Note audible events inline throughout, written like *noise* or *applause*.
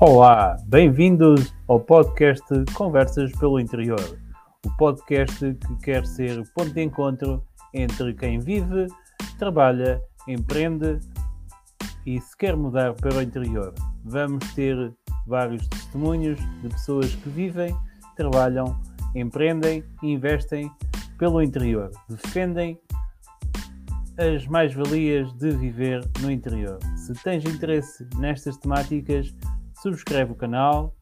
Olá, bem-vindos ao podcast Conversas pelo Interior, o podcast que quer ser ponto de encontro entre quem vive, trabalha, empreende e se quer mudar para o interior. Vamos ter vários testemunhos de pessoas que vivem, trabalham, empreendem e investem pelo interior, defendem as mais-valias de viver no interior. Se tens interesse nestas temáticas, subscreve o canal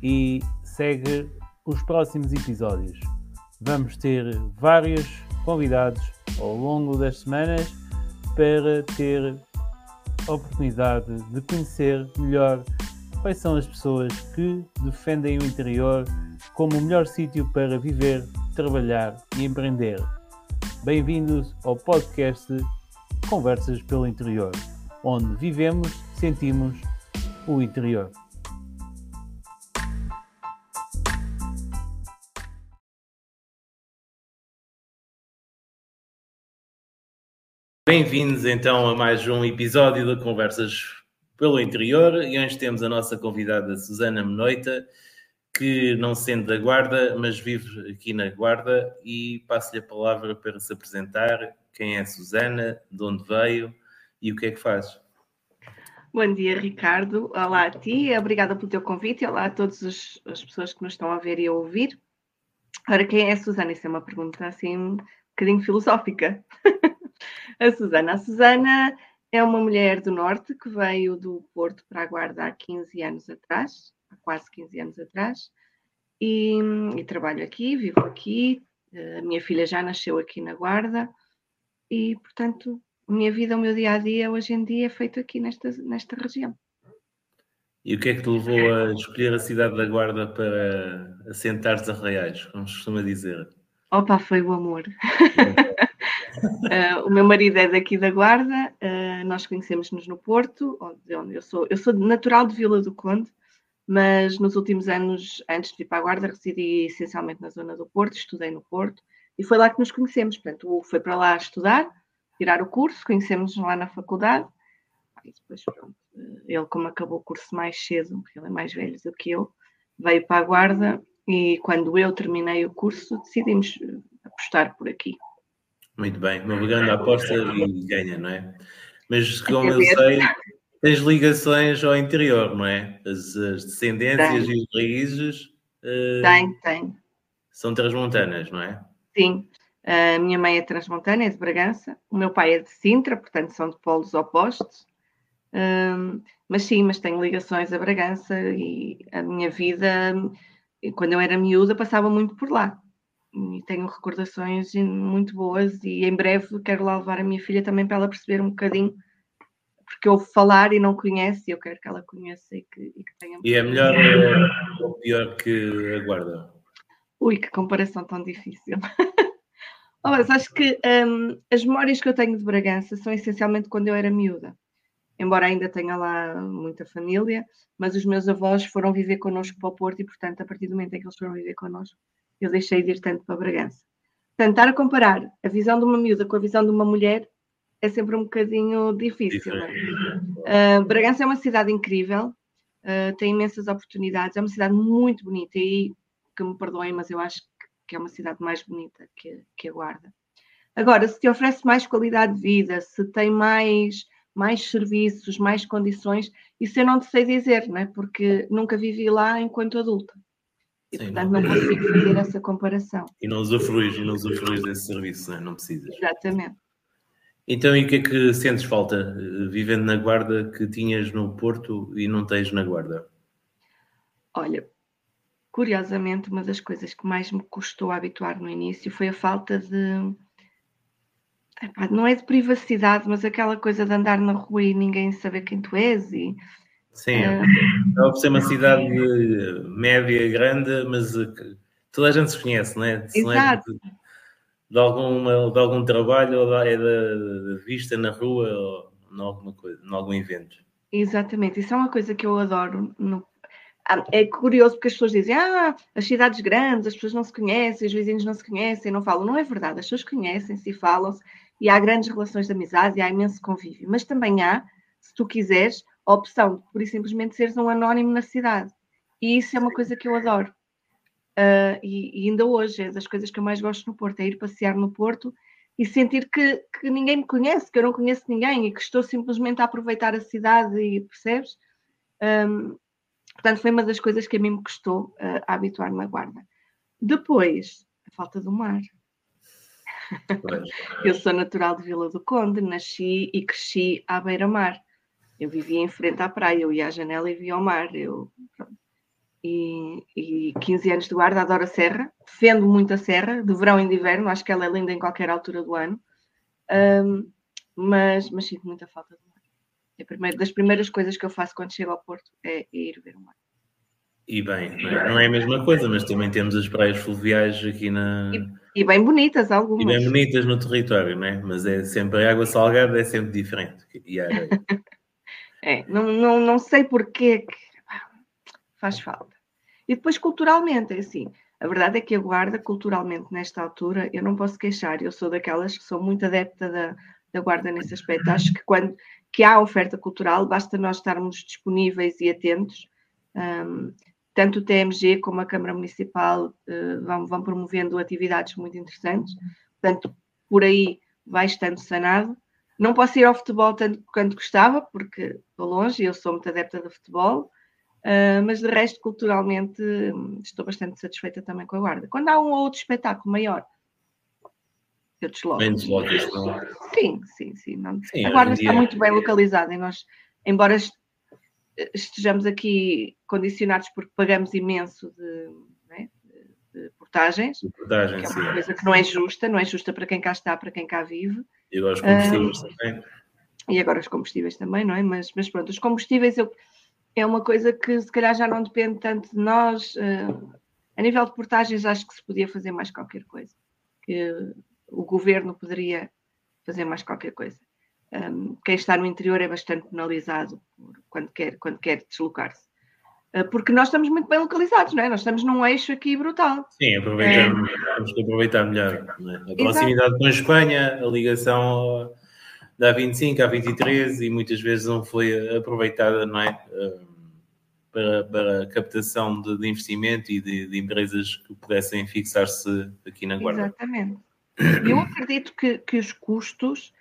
e segue os próximos episódios. Vamos ter vários convidados ao longo das semanas para ter a oportunidade de conhecer melhor quais são as pessoas que defendem o interior como o melhor sítio para viver, trabalhar e empreender. Bem-vindos ao podcast Conversas pelo Interior, onde vivemos, sentimos o interior. Bem-vindos então a mais um episódio de Conversas pelo Interior. E hoje temos a nossa convidada Susana Menoita, que não sendo da Guarda, mas vive aqui na Guarda. E passo-lhe a palavra para se apresentar, quem é Susana, de onde veio? E o que é que faz. Bom dia, Ricardo. Olá a ti, obrigada pelo teu convite e olá a todas as pessoas que nos estão a ver e a ouvir. Ora, quem é a Susana? Isso é uma pergunta assim um bocadinho filosófica. *laughs* a Susana. A Susana é uma mulher do Norte que veio do Porto para a Guarda há 15 anos atrás, há quase 15 anos atrás, e, e trabalho aqui, vivo aqui. A minha filha já nasceu aqui na Guarda e, portanto, a minha vida, o meu dia a dia, hoje em dia, é feito aqui nesta, nesta região. E o que é que te levou a escolher a cidade da Guarda para assentar-te a Reais, como se costuma dizer? Opa, foi o amor. uh, *laughs* o meu marido é daqui da Guarda, uh, nós conhecemos-nos no Porto, onde, eu sou. Eu sou natural de Vila do Conde, mas nos últimos anos, antes de ir para a Guarda, residi essencialmente na zona do Porto, estudei no Porto, e foi lá que nos conhecemos. Portanto, foi para lá estudar, tirar o curso, conhecemos lá na faculdade. E depois, pronto, ele, como acabou o curso mais cedo, porque ele é mais velho do que eu, veio para a Guarda e quando eu terminei o curso decidimos apostar por aqui. Muito bem, uma grande aposta e ganha, não é? Mas como eu sei, tens ligações ao interior, não é? As, as descendências tem. e os raízes. Uh, tem, tem. São transmontanas, não é? Sim, a minha mãe é transmontana, é de Bragança. O meu pai é de Sintra, portanto são de polos opostos. Um, mas sim, mas tenho ligações a Bragança e a minha vida, quando eu era miúda, passava muito por lá. E tenho recordações muito boas e em breve quero lá levar a minha filha também para ela perceber um bocadinho porque eu falar e não conhece, eu quero que ela conheça e que, e que tenha. E é melhor ou pior que a guarda? Ui, que comparação tão difícil. Oh, mas acho que um, as memórias que eu tenho de Bragança são essencialmente quando eu era miúda. Embora ainda tenha lá muita família, mas os meus avós foram viver connosco para o Porto e, portanto, a partir do momento em que eles foram viver connosco, eu deixei de ir tanto para Bragança. Portanto, estar a comparar a visão de uma miúda com a visão de uma mulher é sempre um bocadinho difícil. É? Uh, Bragança é uma cidade incrível, uh, tem imensas oportunidades, é uma cidade muito bonita e que me perdoem, mas eu acho que é uma cidade mais bonita que, que a Guarda. Agora, se te oferece mais qualidade de vida, se tem mais, mais serviços, mais condições, isso eu não te sei dizer, não é? porque nunca vivi lá enquanto adulta. E, Sim, portanto, não, não consigo fazer essa comparação. E não usufruis, e não usufruis desse serviço, não, é? não precisas. Exatamente. Então, e o que é que sentes falta, vivendo na Guarda, que tinhas no Porto e não tens na Guarda? Olha, curiosamente, uma das coisas que mais me custou a habituar no início foi a falta de. Epá, não é de privacidade, mas aquela coisa de andar na rua e ninguém saber quem tu és. E, Sim, uh... é ser uma cidade média, grande, mas toda a gente se conhece, não é? Se Exato. Não é de, de, alguma, de algum trabalho ou é da vista na rua ou em alguma coisa, em algum evento. Exatamente, isso é uma coisa que eu adoro no é curioso porque as pessoas dizem, ah, as cidades grandes, as pessoas não se conhecem, os vizinhos não se conhecem, não falam. Não é verdade, as pessoas conhecem-se e falam-se, e há grandes relações de amizade, e há imenso convívio. Mas também há, se tu quiseres, a opção de, por simplesmente, seres um anónimo na cidade. E isso é uma coisa que eu adoro. Uh, e, e, ainda hoje é das coisas que eu mais gosto no Porto, é ir passear no Porto e sentir que, que ninguém me conhece, que eu não conheço ninguém e que estou simplesmente a aproveitar a cidade e percebes? Um, portanto, foi uma das coisas que a mim me custou uh, habituar-me à guarda. Depois, a falta do mar. *laughs* eu sou natural de Vila do Conde, nasci e cresci à beira-mar. Eu vivia em frente à praia, eu ia à janela e via o mar. Eu, e, e 15 anos de guarda, adoro a serra, defendo muito a serra, de verão e de inverno, acho que ela é linda em qualquer altura do ano, um, mas, mas sinto muita falta do mar. É primeira, das primeiras coisas que eu faço quando chego ao Porto é, é ir ver o mar. E bem, não é a mesma coisa, mas também temos as praias fluviais aqui na. E, e bem bonitas algumas. E bem bonitas no território, não é? Mas é sempre a água salgada, é sempre diferente. E a *laughs* é, não, não, não sei porquê que faz falta. E depois, culturalmente, é assim. A verdade é que a guarda, culturalmente, nesta altura, eu não posso queixar. Eu sou daquelas que sou muito adepta da, da guarda nesse aspecto. Acho que quando que há oferta cultural, basta nós estarmos disponíveis e atentos. Um, tanto o TMG como a Câmara Municipal uh, vão, vão promovendo atividades muito interessantes. Portanto, por aí vai estando sanado. Não posso ir ao futebol tanto quanto gostava, porque estou longe eu sou muito adepta do futebol. Uh, mas de resto, culturalmente, estou bastante satisfeita também com a Guarda. Quando há um ou outro espetáculo maior, eu desloco. Bem deslocas, não? Sim, sim, sim. Não. sim a Guarda está dia... muito bem localizada e nós, embora estejamos aqui condicionados porque pagamos imenso de, né, de, portagens, de portagens, que é uma sim. coisa que não é justa, não é justa para quem cá está, para quem cá vive. E agora os combustíveis uh, também. E agora os combustíveis também, não é? Mas, mas pronto, os combustíveis eu é uma coisa que se calhar já não depende tanto de nós. Uh, a nível de portagens, acho que se podia fazer mais qualquer coisa. Que o governo poderia fazer mais qualquer coisa. Um, quem está no interior é bastante penalizado quando quer, quando quer deslocar-se. Uh, porque nós estamos muito bem localizados, não é? Nós estamos num eixo aqui brutal. Sim, aproveitamos, é. temos que aproveitar melhor. É? A proximidade Exato. com a Espanha, a ligação da A25 à 23 e muitas vezes não foi aproveitada, não é? Para, para captação de, de, investimento e de, de, empresas que pudessem fixar-se aqui na Guarda. Exatamente. Eu acredito que, que os custos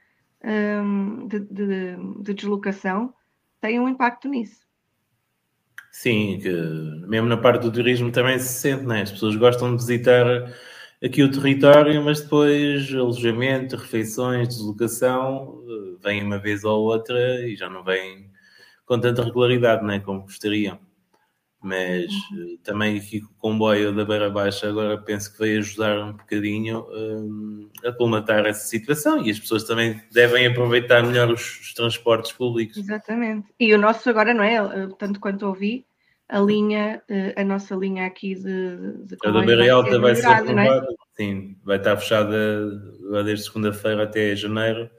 um, de, de, deslocação têm um impacto nisso. Sim, que mesmo na parte do turismo também se sente, não é? As pessoas gostam de visitar aqui o território, mas depois alojamento, refeições, deslocação, eh, vem uma vez ou outra e já não vem com tanta regularidade, né, como gostariam. Mas uh, também aqui com o comboio da Beira Baixa agora penso que vai ajudar um bocadinho uh, a colmatar essa situação e as pessoas também devem aproveitar melhor os, os transportes públicos. Exatamente. E o nosso agora, não é? Tanto quanto ouvi, a linha, eh, a nossa linha aqui de, de A da Beira Alta vai ser, vai ser aprovada, é? sim, vai estar fechada desde segunda-feira até janeiro,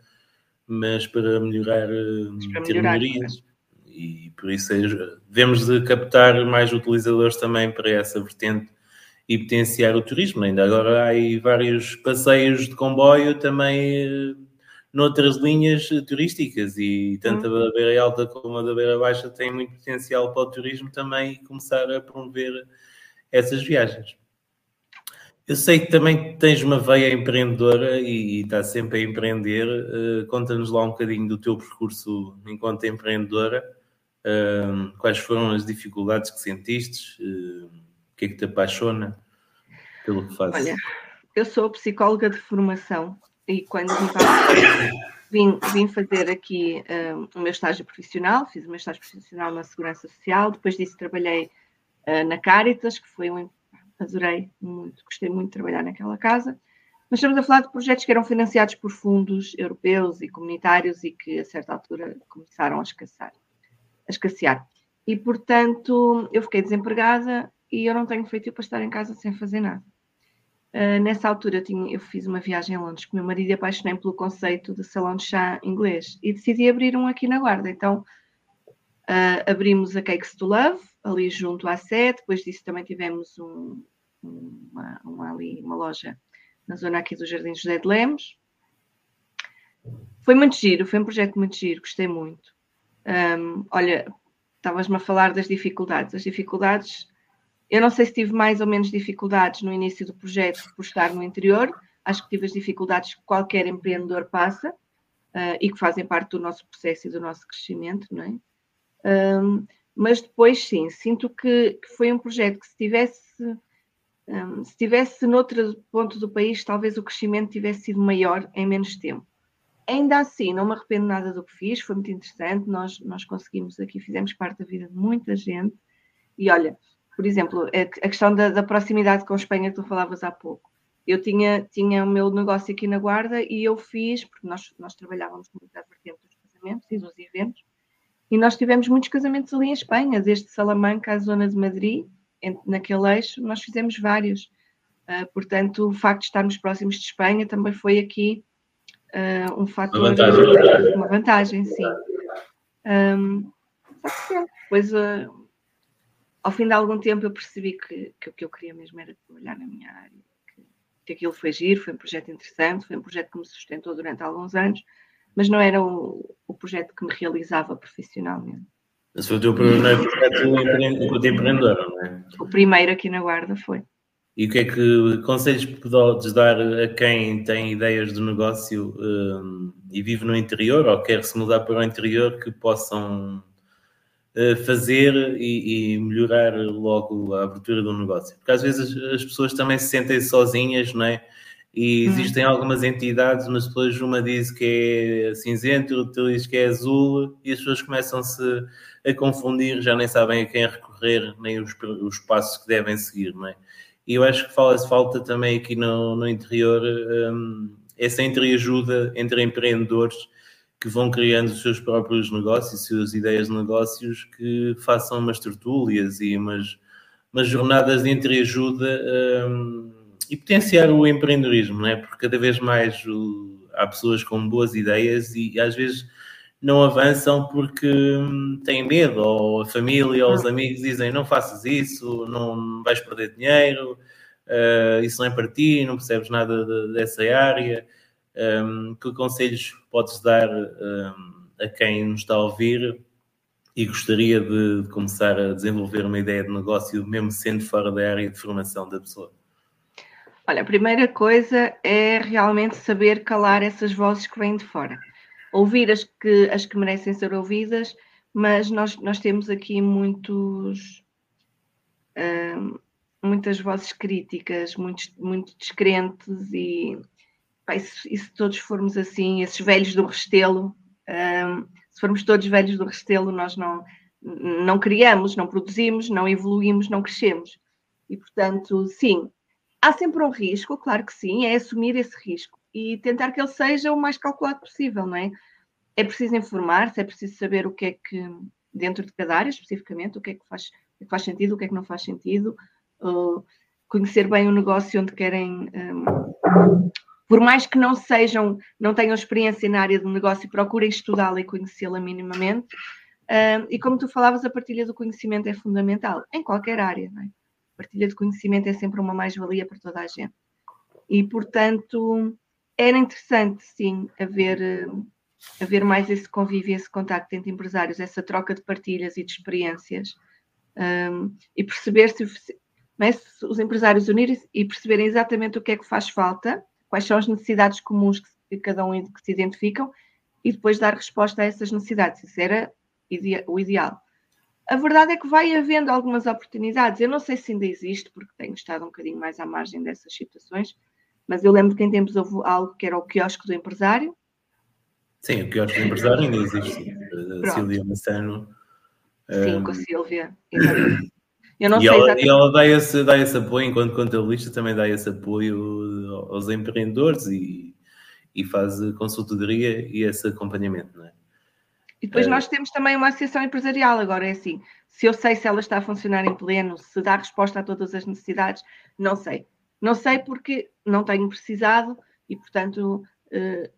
mas para melhorar, eh, para ter melhorar, melhorias. E por isso é, devemos de captar mais utilizadores também para essa vertente e potenciar o turismo. Ainda agora há aí vários passeios de comboio também eh, noutras linhas turísticas e tanto a da Beira Alta como a da Beira Baixa têm muito potencial para o turismo também e começar a promover essas viagens. Eu sei que também tens uma veia empreendedora e, e está sempre a empreender. Uh, Conta-nos lá um bocadinho do teu percurso enquanto empreendedora. Uh, quais foram as dificuldades que sentiste? Uh, o que é que te apaixona pelo que fazes? Olha, eu sou psicóloga de formação e quando vim, vim fazer aqui um, o meu estágio profissional, fiz o meu estágio profissional na Segurança Social, depois disso trabalhei uh, na Caritas, que foi um. adorei muito, gostei muito de trabalhar naquela casa. Mas estamos a falar de projetos que eram financiados por fundos europeus e comunitários e que, a certa altura, começaram a escassear. A escassear. E, portanto, eu fiquei desempregada e eu não tenho feito para estar em casa sem fazer nada. Uh, nessa altura eu, tinha, eu, fiz uma viagem a Londres com o meu marido e apaixonei pelo conceito de salão de chá inglês e decidi abrir um aqui na Guarda. Então uh, abrimos a Cakes to Love, ali junto à sede, depois disso também tivemos um, uma, uma, ali, uma loja na zona aqui do Jardim José de Lemos. Foi muito giro, foi um projeto muito giro, gostei muito. Um, olha, estavas-me a falar das dificuldades. As dificuldades, eu não sei se tive mais ou menos dificuldades no início do projeto por estar no interior, acho que tive as dificuldades que qualquer empreendedor passa uh, e que fazem parte do nosso processo e do nosso crescimento, não é? Um, mas depois, sim, sinto que, que, foi um projeto que se tivesse, um, se tivesse noutro ponto do país, talvez o crescimento tivesse sido maior em menos tempo. Ainda assim, não me arrependo nada do que fiz, foi muito interessante, nós, nós conseguimos aqui, fizemos parte da vida de muita gente, e olha, por exemplo, a, a questão da, da, proximidade com a Espanha que tu falavas há pouco. Eu tinha, tinha o meu negócio aqui na Guarda e eu fiz, porque nós, nós trabalhávamos muito à vertente dos casamentos e dos eventos, e nós tivemos muitos casamentos ali em Espanha, desde Salamanca à zona de Madrid, naquele eixo, nós fizemos vários. Uh, portanto, o facto de estarmos próximos de Espanha também foi aqui uh, um fator, uma vantagem, uma vantagem sim. Um, depois, uh, ao fim de algum tempo, eu percebi que, que o que eu queria mesmo era trabalhar na minha área, que, que aquilo foi giro, foi um projeto interessante, foi um projeto que me sustentou durante alguns anos, mas não era o, o projeto que me realizava profissionalmente. Esse foi o teu primeiro projeto enquanto empreendedora, não é? O primeiro aqui na Guarda foi. E o que é que conselhos podes dar a quem tem ideias de negócio um, e vive no interior ou quer se mudar para o interior que possam uh, fazer e, e, melhorar logo a abertura do negócio? Porque às vezes as pessoas também se sentem sozinhas, não é? E uhum. existem algumas entidades, mas depois uma diz que é cinzento, outra diz que é azul, e as pessoas começam-se a confundir, já nem sabem a quem recorrer, nem os, os passos que devem seguir, não é? E eu acho que fala-se falta também aqui no, no interior um, essa entreajuda entre empreendedores que vão criando os seus próprios negócios, suas ideias de negócios, que façam umas tertúlias e umas, umas jornadas de entreajuda um, e potenciar o empreendedorismo, não é? Porque cada vez mais o, há pessoas com boas ideias e às vezes não avançam porque hum, têm medo, ou a família ou os amigos dizem não faças isso, não vais perder dinheiro, uh, isso não é para ti, não percebes nada de, dessa área. Um, que conselhos podes dar um, a quem nos está a ouvir e gostaria de, de, começar a desenvolver uma ideia de negócio, mesmo sendo fora da área de formação da pessoa? Olha, a primeira coisa é realmente saber calar essas vozes que vêm de fora ouvir as que, as que merecem ser ouvidas, mas nós, nós temos aqui muitos, uh, muitas vozes críticas, muitos, muito descrentes e, pá, e, se, e, se, todos formos assim, esses velhos do Restelo, uh, se formos todos velhos do Restelo, nós não, não criamos, não produzimos, não evoluímos, não crescemos. E, portanto, sim, há sempre um risco, claro que sim, é assumir esse risco e tentar que ele seja o mais calculado possível, não é? É preciso informar-se, é preciso saber o que é que, dentro de cada área especificamente, o que é que faz, que faz sentido, o que é que não faz sentido, uh, conhecer bem o negócio onde querem. Um, por mais que não sejam, não tenham experiência na área do negócio, procurem estudá-la e conhecê-la minimamente. Uh, e como tu falavas, a partilha do conhecimento é fundamental, em qualquer área. Não é? Partilha de conhecimento é sempre uma mais-valia para toda a gente. E, portanto, era interessante, sim, haver, haver mais esse convívio, esse contacto entre empresários, essa troca de partilhas e de experiências um, e perceber se, é, se os empresários unirem e perceberem exatamente o que é que faz falta, quais são as necessidades comuns que, que cada um que se identificam e depois dar resposta a essas necessidades. Isso era o ideal. A verdade é que vai havendo algumas oportunidades. Eu não sei se ainda existe, porque tenho estado um bocadinho mais à margem dessas situações, mas eu lembro que em tempos houve algo que era o quiosque do empresário. Sim, o quiosque do empresário ainda existe. A Silvia Massano. Sim, um... com a Silvia. Eu não e, sei ela, exatamente... e ela dá esse, dá esse apoio, enquanto contabilista, também dá esse apoio aos empreendedores e, e faz consultoria e esse acompanhamento, não é? E depois é... nós temos também uma associação empresarial, agora é assim, se eu sei se ela está a funcionar em pleno, se dá resposta a todas as necessidades, não sei. Não sei porque não tenho precisado e, portanto, eh,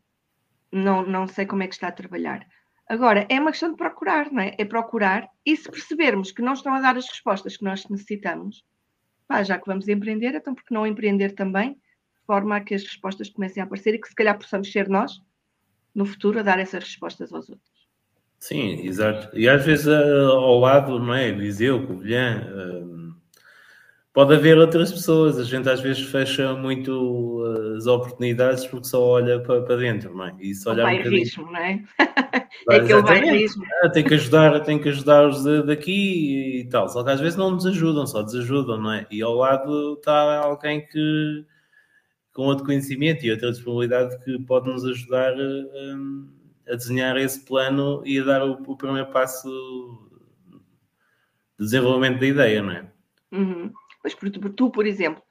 não, não sei como é que está a trabalhar. Agora, é uma questão de procurar, não é? É procurar e se percebermos que não estão a dar as respostas que nós necessitamos, pá, já que vamos empreender, então por que não empreender também, de forma a que as respostas comecem a aparecer e que se calhar possamos ser nós, no futuro, a dar essas respostas aos outros. Sim, exato. E às vezes ao lado, não é? Viseu, Covilhã, hum, pode haver outras pessoas. A gente às vezes fecha muito as oportunidades porque só olha para, para dentro, não é? E só olha um bairrismo, não é? *laughs* é aquele bairrismo. Ah, tem que ajudar, tem que ajudar os daqui e tal. Só que às vezes não nos ajudam, só desajudam, não é? E ao lado está alguém que com outro conhecimento e outra disponibilidade que pode nos ajudar. Hum, a desenhar esse plano e a dar o, o primeiro passo de desenvolvimento da ideia, não é? Uhum. Pois, porque tu, por exemplo,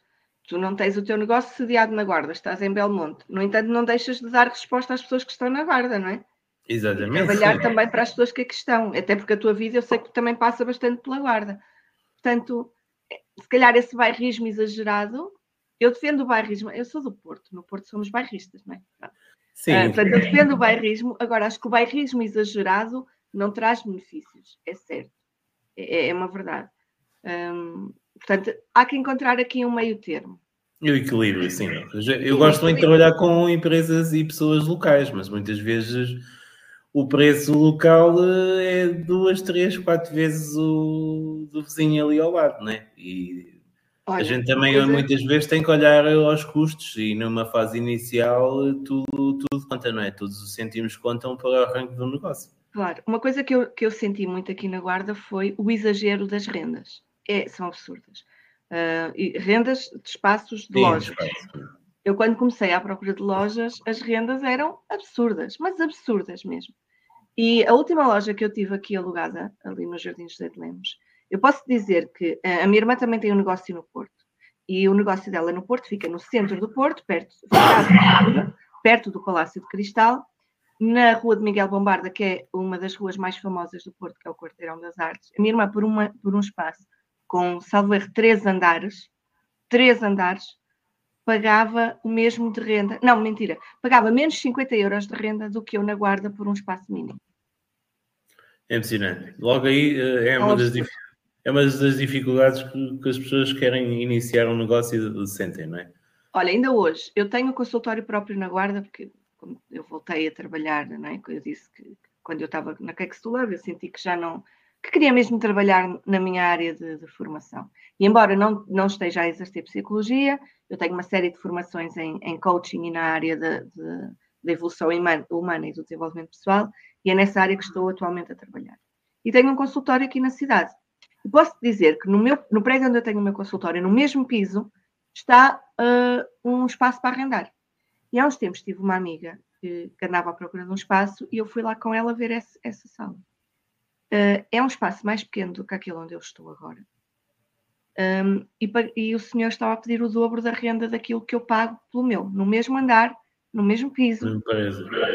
tu não tens o teu negócio sediado na Guarda, estás em Belmonte. No entanto, não deixas de dar resposta às pessoas que estão na Guarda, não é? Exatamente. E trabalhar também para as pessoas que aqui estão. Até porque a tua vida eu sei que também passa bastante pela Guarda. Portanto, se calhar esse bairrismo exagerado, eu defendo o bairrismo. Eu sou do Porto, no Porto somos bairristas, não é? Sim. Uh, portanto, eu defendo o bairrismo. Agora, acho que o bairrismo exagerado não traz benefícios, é certo. É, é uma verdade. Um, portanto, há que encontrar aqui um meio termo. E o equilíbrio, sim. Eu gosto muito de trabalhar com empresas e pessoas locais, mas muitas vezes o preço local eh, é duas, três, quatro vezes o do vizinho ali ao lado, né? E Olha, a gente também coisa... muitas vezes tem que olhar aos custos e numa fase inicial tudo, tudo conta, não é? Todos os cêntimos contam para o arranque do negócio. Claro, uma coisa que eu, que eu senti muito aqui na Guarda foi o exagero das rendas. É, são absurdas. Uh, e rendas de espaços de Sim, lojas. Eu, quando comecei à procura de lojas, as rendas eram absurdas, mas absurdas mesmo. E a última loja que eu tive aqui alugada, ali nos Jardins de Lemos, eu posso dizer que a minha irmã também tem um negócio no Porto. E o negócio dela no Porto fica no centro do Porto, perto, perto do Palácio de Cristal, na Rua de Miguel Bombarda, que é uma das ruas mais famosas do Porto, que é o Quarteirão das Artes. A minha irmã, por, uma, por um espaço com, salvo erro, três andares, três andares, pagava o mesmo de renda. Não, mentira, pagava menos 50 euros de renda do que eu na Guarda por um espaço mínimo. É impressionante. Logo aí eh, é uma das é uma das dificuldades que, que, as pessoas querem iniciar um negócio e sentem, não é? Olha, ainda hoje, eu tenho consultório próprio na Guarda, porque eu voltei a trabalhar, não é? Eu disse que quando eu estava na Kex do Love, eu senti que já não, que queria mesmo trabalhar na minha área de, de, formação. E embora não, não esteja a exercer psicologia, eu tenho uma série de formações em, em coaching e na área da evolução humana e do desenvolvimento pessoal, e é nessa área que estou atualmente a trabalhar. E tenho um consultório aqui na cidade. E posso dizer que no, meu, no prédio onde eu tenho o meu consultório, no mesmo piso, está uh, um espaço para arrendar. E há uns tempos tive uma amiga que, que, andava à procura de um espaço e eu fui lá com ela ver esse, essa sala. Uh, é um espaço mais pequeno do que aquele onde eu estou agora. Um, e, e, o senhor estava a pedir o dobro da renda daquilo que eu pago pelo meu, no mesmo andar, no mesmo piso.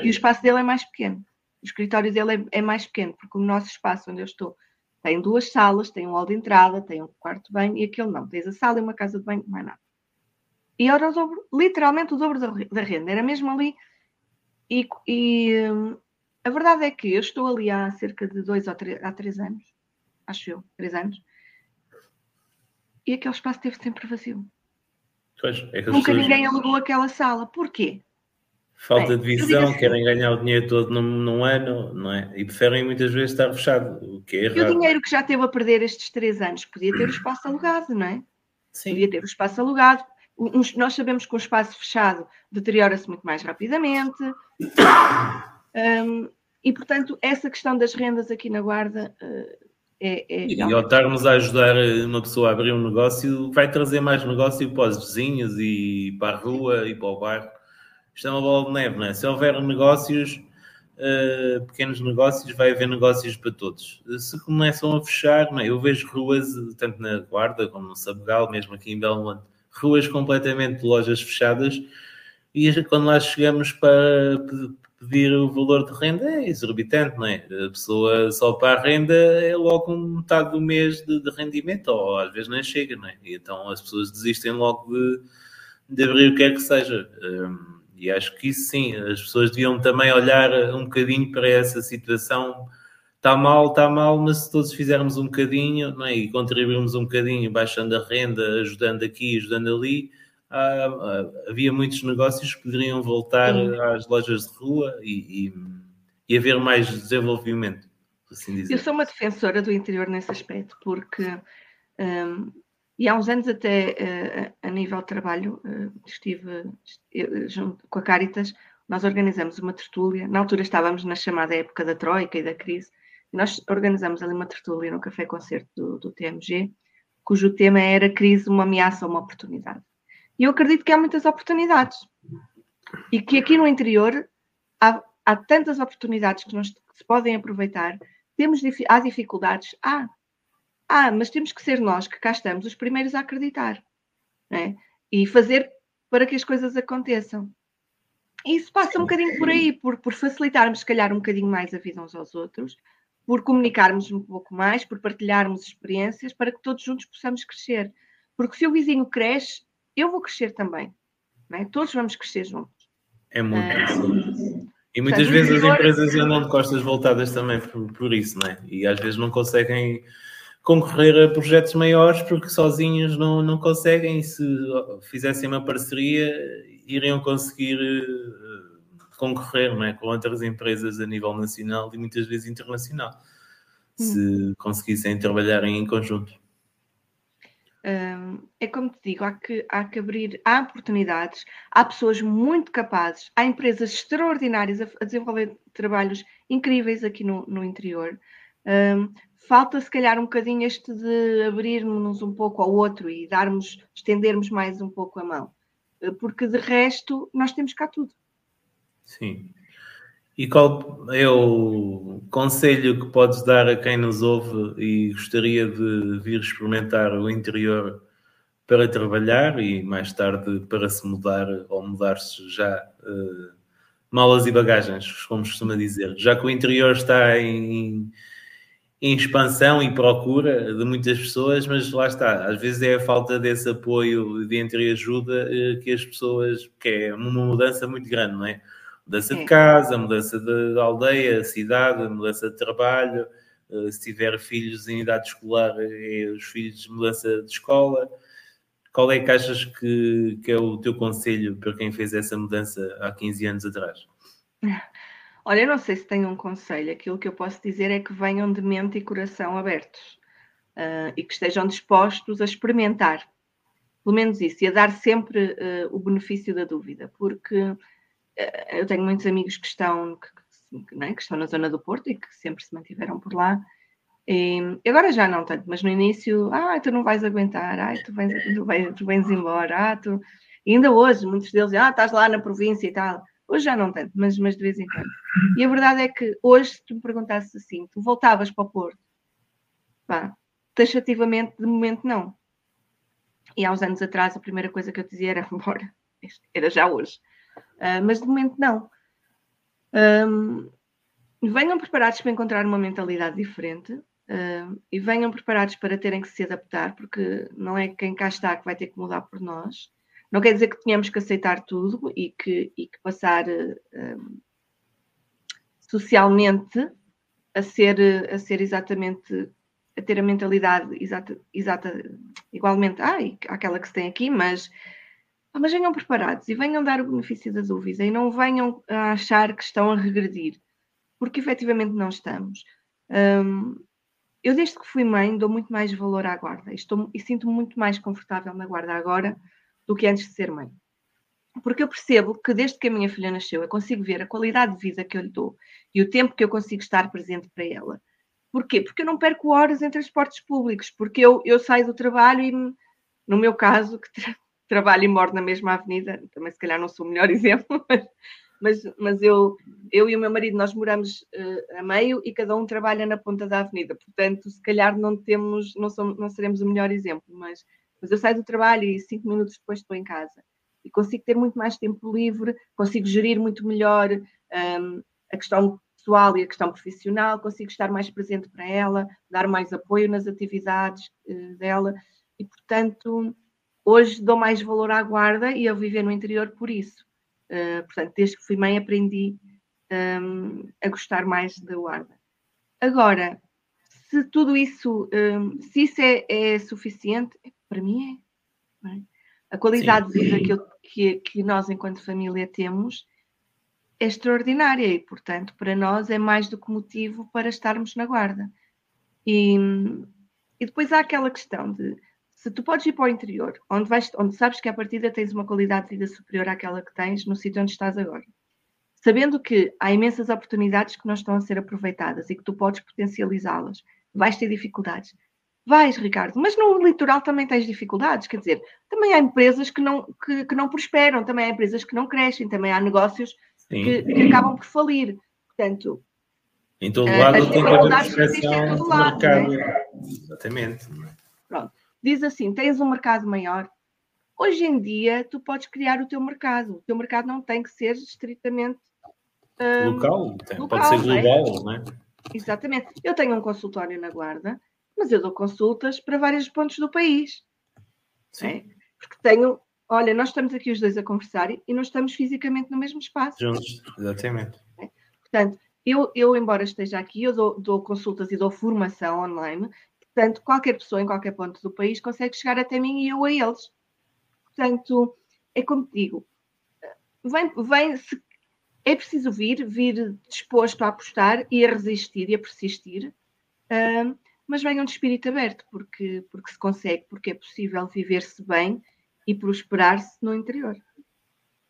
E o espaço dele é mais pequeno. O escritório dele é, é mais pequeno, porque o nosso espaço onde eu estou tem duas salas, tem um hall de entrada, tem um quarto de banho e aquele não. Tens a sala e uma casa de banho, mais nada. E era o dobro, literalmente o dobro da, da renda. Era mesmo ali. E, e hum, a verdade é que eu estou ali há cerca de dois ou três, há três anos, acho eu, três anos, e aquele espaço esteve sempre vazio. Pois, é Nunca ninguém alugou aquela sala. Porquê? Falta de visão, assim, querem ganhar o dinheiro todo num, num, ano, não é? E preferem muitas vezes estar fechado, o que é errado. E o dinheiro que já teve a perder estes três anos podia ter o espaço alugado, não é? Sim. Podia ter o espaço alugado. nós sabemos que um espaço fechado deteriora-se muito mais rapidamente. Um, e, portanto, essa questão das rendas aqui na Guarda uh, é, é. E ao estarmos a ajudar uma pessoa a abrir um negócio, vai trazer mais negócio para os vizinhos e para a rua e para o bairro isto é uma bola de neve, não é? Se houver negócios, uh, pequenos negócios, vai haver negócios para todos. Se começam a fechar, não é? eu vejo ruas, tanto na Guarda como no Sabugal, mesmo aqui em Belmonte, ruas completamente de lojas fechadas, e quando lá chegamos para pedir o valor de renda é exorbitante, não é? A pessoa só para a renda é logo metade do mês de, de rendimento, ou às vezes nem chega, não é? E então as pessoas desistem logo de, de abrir o que quer que seja. Um, e acho que isso sim, as pessoas deviam também olhar um bocadinho para essa situação. Está mal, está mal, mas se todos fizermos um bocadinho não é? e contribuirmos um bocadinho, baixando a renda, ajudando aqui, ajudando ali, havia muitos negócios que poderiam voltar sim. às lojas de rua e, e, e haver mais desenvolvimento. assim dizer. Eu sou uma defensora do interior nesse aspecto, porque um, e há uns anos até uh, a nível de trabalho uh, estive junto com a Caritas, nós organizamos uma tertúlia, na altura estávamos na chamada época da Troika e da crise, e nós organizamos ali uma tertúlia no Café Concerto do, do TMG, cujo tema era crise, uma ameaça ou uma oportunidade. E eu acredito que há muitas oportunidades. E que aqui no interior há, há tantas oportunidades que, nós, que se podem aproveitar. Temos, há dificuldades? Há. Há, mas temos que ser nós que cá estamos os primeiros a acreditar. Né? E fazer para que as coisas aconteçam. E isso passa um bocadinho por aí, por, por facilitarmos, se calhar, um bocadinho mais a vida uns aos outros, por comunicarmos um pouco mais, por partilharmos experiências, para que todos juntos possamos crescer. Porque se o vizinho cresce, eu vou crescer também. É? Todos vamos crescer juntos. É muito uh, E muitas portanto, vezes as empresas andam de costas voltadas também por, por, isso, não é? E às vezes não conseguem concorrer a projetos maiores porque sozinhos não, não conseguem. Se fizessem uma parceria, iriam conseguir uh, concorrer não é? com outras empresas a nível nacional e muitas vezes internacional, hum. se conseguissem trabalhar em conjunto. É como te digo, há que, há que abrir, há oportunidades, há pessoas muito capazes, há empresas extraordinárias a, a desenvolver trabalhos incríveis aqui no, no interior. Falta se calhar um bocadinho este de abrirmos um pouco ao outro e darmos, estendermos mais um pouco a mão, eh, porque de resto nós temos cá tudo. Sim. E qual é o conselho que podes dar a quem nos ouve e gostaria de vir experimentar o interior para trabalhar e mais tarde para se mudar ou mudar-se já uh, malas e bagagens, como costuma dizer? Já que o interior está em, em expansão e procura de muitas pessoas, mas lá está, às vezes é a falta desse apoio de entreajuda uh, que as pessoas, que é uma mudança muito grande, não é? Mudança de casa, mudança de aldeia, cidade, mudança de trabalho. Eh, se tiver filhos em idade escolar, é os filhos de mudança de escola. Qual é que achas que, que é o teu conselho para quem fez essa mudança há 15 anos atrás? *laughs* Olha, eu não sei se tenho um conselho. Aquilo que eu posso dizer é que venham de mente e coração abertos uh, e que estejam dispostos a experimentar. Pelo menos isso, e a dar sempre uh, o benefício da dúvida, porque eu tenho muitos amigos que estão, que, né, que, estão na zona do Porto e que sempre se mantiveram por lá. E agora já não tanto, mas no início, ah, tu não vais aguentar, ah, tu, vens, tu, vens, tu vens embora, ah, tu... E ainda hoje, muitos deles, ah, estás lá na província e tal. Hoje já não tanto, mas, mas de vez em quando. E a verdade é que hoje, se tu me perguntasses assim, tu voltavas para o Porto? Pá, taxativamente, de momento não. E há uns anos atrás, a primeira coisa que eu dizia era, *laughs* bora, era já hoje. Uh, mas de momento não. Um, venham preparados para encontrar uma mentalidade diferente uh, e venham preparados para terem que se adaptar, porque não é quem cá está que vai ter que mudar por nós. Não quer dizer que tenhamos que aceitar tudo e que, e que passar uh, socialmente a ser, a ser exatamente a ter a mentalidade exata, exata igualmente ah, àquela que se tem aqui, mas ah, mas venham preparados e venham dar o benefício da dúvida e não venham a achar que estão a regredir, porque efetivamente não estamos. Um, eu, desde que fui mãe, dou muito mais valor à guarda e, e sinto-me muito mais confortável na guarda agora do que antes de ser mãe. Porque eu percebo que desde que a minha filha nasceu, eu consigo ver a qualidade de vida que eu lhe dou e o tempo que eu consigo estar presente para ela. Porquê? Porque eu não perco horas em transportes públicos, porque eu, eu saio do trabalho e, no meu caso, que *laughs* trabalho e moro na mesma avenida, também se calhar não sou o melhor *laughs* exemplo, mas, mas, mas eu, eu e o meu marido, nós moramos uh, a meio e cada um trabalha na ponta da avenida, portanto, se calhar não temos, não, somos, não seremos o melhor exemplo, mas, mas eu saio do trabalho e cinco minutos depois estou em casa e consigo ter muito mais tempo livre, consigo gerir muito melhor um, a questão pessoal e a questão profissional, consigo estar mais presente para ela, dar mais apoio nas atividades uh, dela e, portanto, Hoje dou mais valor à guarda e a viver no interior por isso. Uh, portanto, desde que fui mãe aprendi um, a gostar mais da guarda. Agora, se tudo isso, um, se isso é, é, suficiente, para mim é. é? A qualidade Sim. de vida que, eu, que, que, nós, enquanto família, temos é extraordinária e, portanto, para nós é mais do que motivo para estarmos na guarda. E, e depois há aquela questão de se tu podes ir para o interior, onde, vais, onde sabes que a partida tens uma qualidade de vida superior àquela que tens no sítio onde estás agora, sabendo que há imensas oportunidades que não estão a ser aproveitadas e que tu podes potencializá-las, vais ter dificuldades. Vais, Ricardo, mas no litoral também tens dificuldades, quer dizer, também há empresas que não, que, que não prosperam, também há empresas que não crescem, também há negócios que, que, acabam por falir. Portanto, em todo uh, lado tem que haver prospeção do mercado. Né? Exatamente. Pronto. Diz assim: tens um mercado maior. Hoje em dia, tu podes criar o teu mercado. O teu mercado não tem que ser estritamente um, local, local, pode ser global, não é? Exatamente. Eu tenho um consultório na Guarda, mas eu dou consultas para vários pontos do país. Sim. É? Porque tenho, olha, nós estamos aqui os dois a conversar e não estamos fisicamente no mesmo espaço. Juntos, exatamente. É? Portanto, eu, eu, embora esteja aqui, eu dou, dou, consultas e dou formação online, portanto, qualquer pessoa em qualquer ponto do país consegue chegar até mim e eu a eles. Portanto, é como digo, vem, vem se é preciso vir, vir disposto a apostar e a resistir e a persistir, mas venham de espírito aberto, porque, porque se consegue, porque é possível viver-se bem e prosperar-se no interior.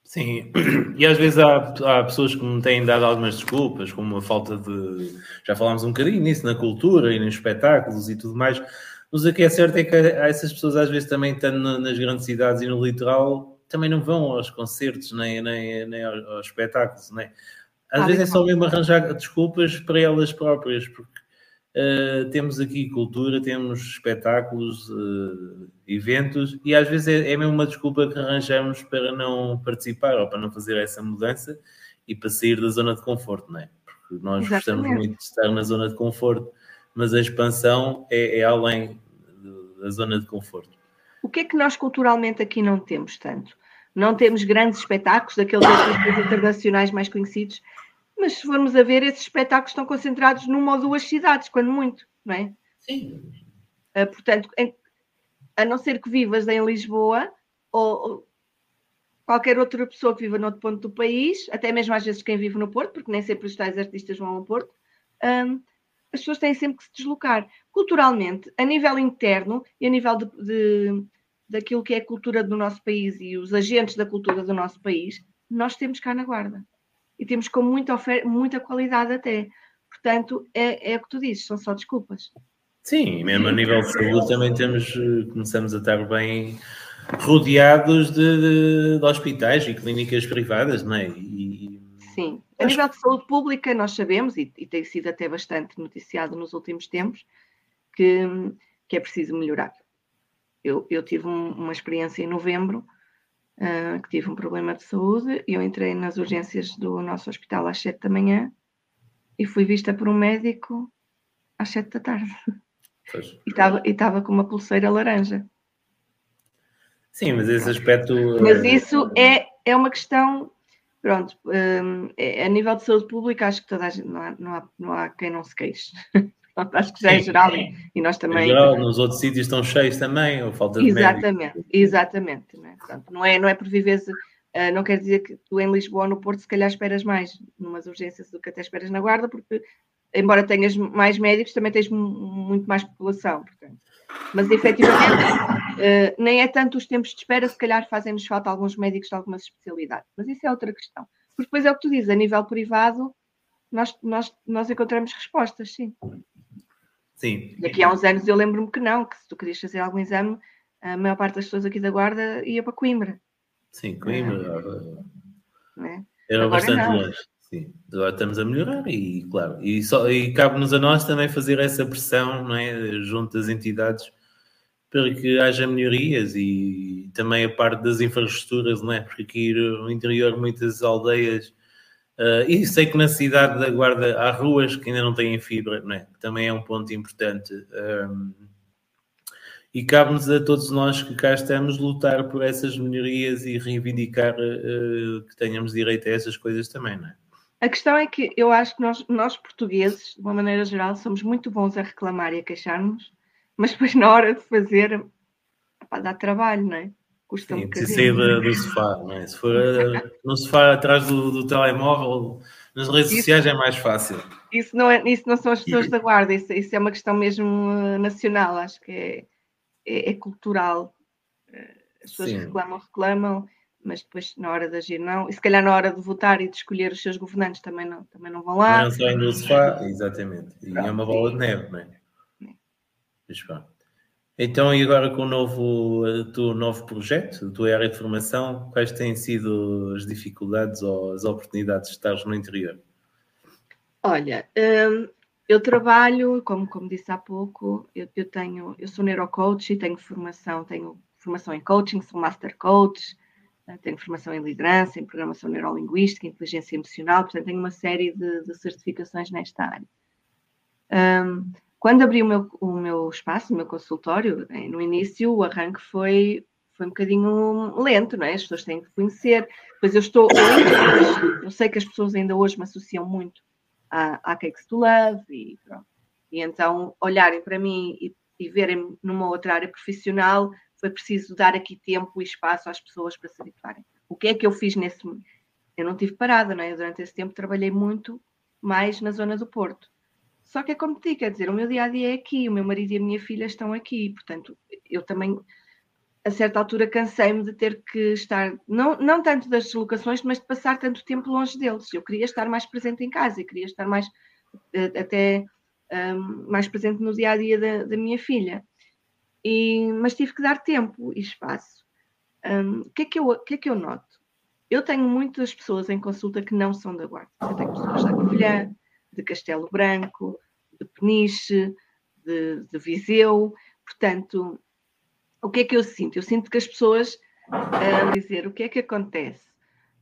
Sim, e às vezes há, há, pessoas que me têm dado algumas desculpas, como a falta de. Já falámos um bocadinho nisso, na cultura e nos espetáculos e tudo mais. Mas o que é certo é que essas pessoas, às vezes, também estando nas grandes cidades e no litoral, também não vão aos concertos nem, nem, nem aos, aos espetáculos, né? Às ah, vezes é só mesmo arranjar desculpas para elas próprias, porque uh, temos aqui cultura, temos espetáculos, uh, eventos, e às vezes é, é mesmo uma desculpa que arranjamos para não participar ou para não fazer essa mudança e para sair da zona de conforto, não é? Porque nós Exatamente. gostamos muito de estar na zona de conforto, mas a expansão é, é além da zona de conforto. O que é que nós culturalmente aqui não temos tanto? Não temos grandes espetáculos, daqueles artistas internacionais mais conhecidos, mas se formos a ver, esses espetáculos estão concentrados numa ou duas cidades, quando muito, não é? Sim. Uh, portanto, em, a não ser que vivas em Lisboa ou, ou, qualquer outra pessoa que viva noutro ponto do país, até mesmo às vezes quem vive no Porto, porque nem sempre os tais artistas vão ao Porto, um, as pessoas têm sempre que se deslocar. Culturalmente, a nível interno e a nível de, de daquilo que é a cultura do nosso país e os agentes da cultura do nosso país, nós temos cá na Guarda. E temos com muita, oferta, muita qualidade até. Portanto, é, é o que tu dizes, são só desculpas. Sim, mesmo a nível de saúde também temos, começamos a estar bem rodeados de, de, de hospitais e clínicas privadas, não é? E, Sim, a nível de saúde pública nós sabemos, e, e tem sido até bastante noticiado nos últimos tempos, que, que é preciso melhorar eu, eu tive um, uma experiência em novembro, uh, que tive um problema de saúde, e eu entrei nas urgências do nosso hospital às 7 da manhã e fui vista por um médico às 7 da tarde. Pois. E estava com uma pulseira laranja. Sim, mas esse aspecto. Mas isso é, é uma questão. Pronto, um, é, a nível de saúde pública, acho que toda a gente, não há, não há, não há quem não se queixe. *laughs* *laughs* Acho que já é geral e nós também. Em geral, nos outros sítios estão cheios também, ou falta de Exatamente, médicos. exatamente. Não é? Portanto, não, é, não é por viveres, uh, não quer dizer que tu em Lisboa ou no Porto se calhar esperas mais numas urgências do que até esperas na Guarda, porque embora tenhas mais médicos, também tens muito mais população. Portanto. Mas efetivamente, uh, nem é tanto os tempos de espera, se calhar fazem-nos falta alguns médicos de algumas especialidades. Mas isso é outra questão. Porque depois é o que tu dizes, a nível privado, nós, nós, nós encontramos respostas, sim. Sim. Daqui a uns anos eu lembro-me que não, que se tu querias fazer algum exame, a maior parte das pessoas aqui da Guarda ia para Coimbra. Sim, Coimbra. É. Era Agora bastante não. longe. Sim, agora estamos a melhorar e, claro, e, só, e cabe-nos a nós também fazer essa pressão, não é, junto das entidades, para que haja melhorias e também a parte das infraestruturas, não é? Porque aqui no interior muitas aldeias Uh, e sei que na cidade da Guarda há ruas que ainda não têm fibra, não é? também é um ponto importante. Um, e cabe-nos a todos nós que cá estamos lutar por essas melhorias e reivindicar uh, que tenhamos direito a essas coisas também, não é? A questão é que eu acho que nós, nós portugueses, de uma maneira geral, somos muito bons a reclamar e a queixar-nos, mas depois na hora de fazer, dá trabalho, não é? Custa Sim, um bocadinho. sair do, do sofá, não é? Se for no sofá atrás do, do telemóvel, nas redes isso, sociais é mais fácil. Isso não, é, isso não são as pessoas da guarda, isso, isso é uma questão mesmo eh, nacional, acho que é, é, é cultural. Eh, as pessoas Sim. reclamam, reclamam, mas depois na hora de agir não. E se calhar na hora de votar e de escolher os seus governantes também não, também não vão lá. Não saem do sofá, exatamente. E Pronto, é uma bola de neve, não é? é. Então, e agora com o novo, o novo projeto, tua área de formação, quais têm sido as dificuldades ou as oportunidades de estar no interior? Olha, hum, eu trabalho, como, como disse há pouco, eu, eu, tenho, eu sou neurocoach e tenho formação, tenho formação em coaching, sou master coach, né, tenho formação em liderança, em programação neurolinguística, inteligência emocional, portanto tenho uma série de, de certificações nesta área. Um, quando abri o meu, o meu espaço, o meu consultório, né, no início o arranque foi, foi um bocadinho lento, não é? As pessoas têm que conhecer. Pois eu estou, eu sei que as pessoas ainda hoje me associam muito à, à Cakes to Love e pronto. E então olharem para mim e, e verem numa outra área profissional, foi preciso dar aqui tempo e espaço às pessoas para se habituarem. O que é que eu fiz nesse Eu não tive parada, não é? Durante esse tempo trabalhei muito mais na zona do Porto. Só que é como te digo, quer dizer, o meu dia a dia é aqui, o meu marido e a minha filha estão aqui, portanto, eu também, a certa altura, cansei-me de ter que estar, não, não tanto das deslocações, mas de passar tanto tempo longe deles. Eu queria estar mais presente em casa, e queria estar mais, eh, até um, mais presente no dia a dia da, da minha filha. E, mas tive que dar tempo e espaço. Um, o, que é que eu, que é que eu noto? Eu tenho muitas pessoas em consulta que não são da Guarda. Eu tenho pessoas da Covilhã, de Castelo Branco, de Peniche, de, de, Viseu. Portanto, o que é que eu sinto? Eu sinto que as pessoas a dizer o que é que acontece.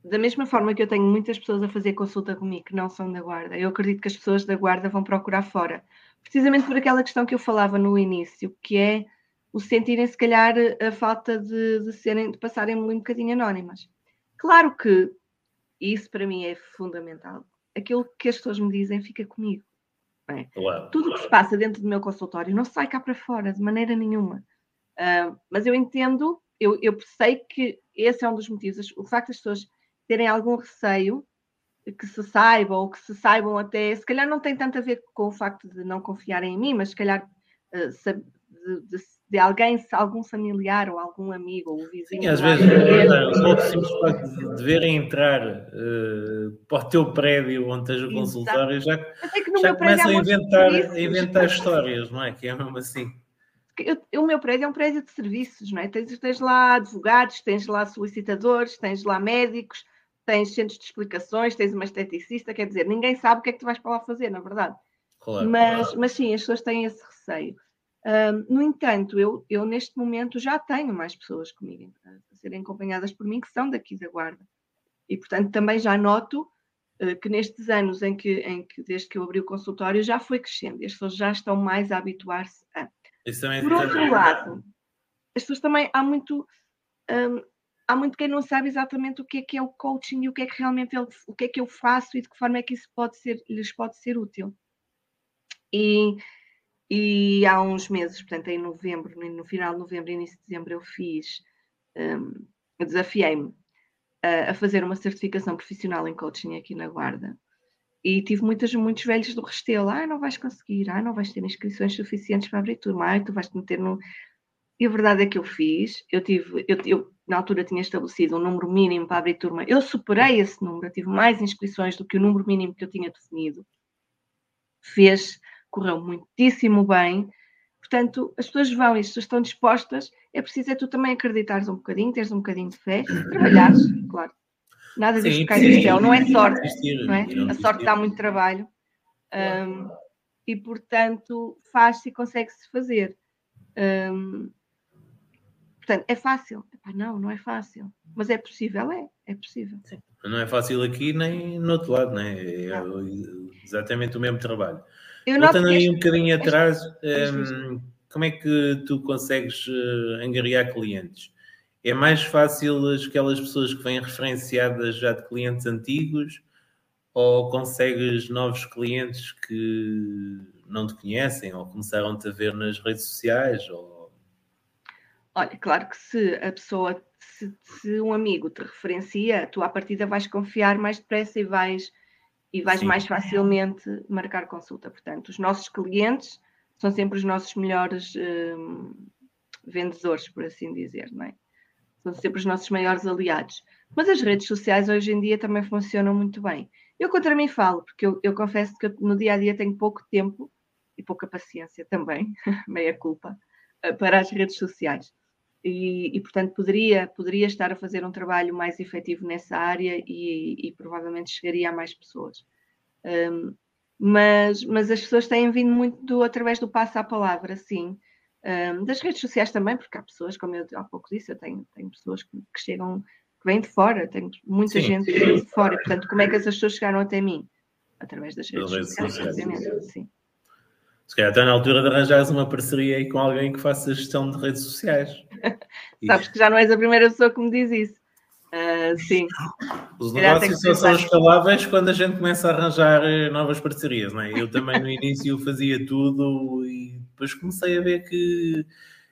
Da mesma forma que eu tenho muitas pessoas a fazer consulta comigo que não são da guarda, eu acredito que as pessoas da guarda vão procurar fora. Precisamente por aquela questão que eu falava no início, que é o sentirem, se calhar, a falta de, de, serem, de passarem um bocadinho anónimas. Claro que isso para mim é fundamental aquilo que as pessoas me dizem fica comigo. É? Claro, Tudo o que se passa dentro do meu consultório não sai cá para fora, de maneira nenhuma. Uh, mas eu entendo, eu, eu sei que esse é um dos motivos. O facto das pessoas terem algum receio que se saibam ou que se saibam até, se calhar não tem tanto a ver com o facto de não confiarem em mim, mas se calhar uh, de, de, de alguém, algum familiar ou algum amigo ou vizinho. Sim, às vezes os outros simples deverem entrar uh, para o teu prédio onde esteja o consultório já, já começam a inventar, a inventar histórias, não é? Que é mesmo assim. Eu, o meu prédio é um prédio de serviços, não é? Tens, tens lá advogados, tens lá solicitadores, tens lá médicos, tens centros de explicações, tens uma esteticista, quer dizer, ninguém sabe o que é que tu vais para lá fazer, na verdade. Claro, mas, claro. mas sim, as pessoas têm esse receio no entanto, eu, eu neste momento já tenho mais pessoas comigo a serem acompanhadas por mim que são daqui da Guarda. E, portanto, também já noto uh, que nestes anos em que, em que, desde que eu abri o consultório, já foi crescendo. As pessoas já estão mais a habituar-se a. É por outro lado, as pessoas também, há muito. Um, há muito quem não sabe exatamente o que é que é o coaching e o que é que realmente ele, o que é que eu faço e de que forma é que isso pode ser, lhes pode ser útil. E e há uns meses, portanto, em novembro, no final de novembro, início de dezembro, eu fiz, um, desafiei-me a, a, fazer uma certificação profissional em coaching aqui na Guarda. E tive muitas, muitos velhos do Restelo. Ah, não vais conseguir, ah, não vais ter inscrições suficientes para abrir turma, ah, tu vais te meter no. E a verdade é que eu fiz, eu tive, eu, eu na altura tinha estabelecido um número mínimo para abrir turma, eu superei esse número, tive mais inscrições do que o número mínimo que eu tinha definido. Fez correu muitíssimo bem. Portanto, as pessoas vão e as pessoas estão dispostas. É preciso é tu também acreditares um bocadinho, teres um bocadinho de fé, trabalhares, claro. Nada disso cai do céu, não é sorte. Não é? A sorte dá muito trabalho. Um, e, portanto, faz-se e consegue-se fazer. Um, portanto, é fácil? Epá, não, não é fácil. Mas é possível, é. É possível. Sim. Não é fácil aqui nem no outro lado, né? é? é exatamente o mesmo trabalho. Eu Voltando aí um bocadinho atrás, um, como é que tu consegues uh, angariar clientes? É mais fácil aquelas pessoas que vêm referenciadas já de clientes antigos ou consegues novos clientes que não te conhecem ou começaram-te a ver nas redes sociais? Ou... Olha, claro que se a pessoa se, se, um amigo te referencia, tu à partida vais confiar mais depressa e vais, e vais mais facilmente marcar consulta. Portanto, os nossos clientes são sempre os nossos melhores hum, vendedores, por assim dizer, não é? São sempre os nossos maiores aliados. Mas as redes sociais hoje em dia também funcionam muito bem. Eu contra mim falo, porque eu, eu confesso que no dia a dia tenho pouco tempo e pouca paciência também, *laughs* meia culpa, eh, para as redes sociais. E, e, portanto poderia, poderia estar a fazer um trabalho mais efetivo nessa área e, e provavelmente chegaria a mais pessoas. Um, mas, mas as pessoas têm vindo muito do, através do passo à palavra, sim. Um, das redes sociais também, porque há pessoas, como eu há pouco disse, eu tenho, tenho pessoas que, que chegam, que vêm de fora, tenho muita sim. gente que vem de fora, e, portanto, como é que essas pessoas chegaram até mim? Através das redes sociais, sociais. sim. Se calhar está na altura de arranjares uma parceria aí com alguém que faça gestão de redes sociais. Sabes que já não és a primeira pessoa que me diz isso. Uh, sim. Os negócios só são escaláveis quando a gente começa a arranjar eh, novas parcerias, não é? Eu também no início fazia tudo e depois comecei a ver que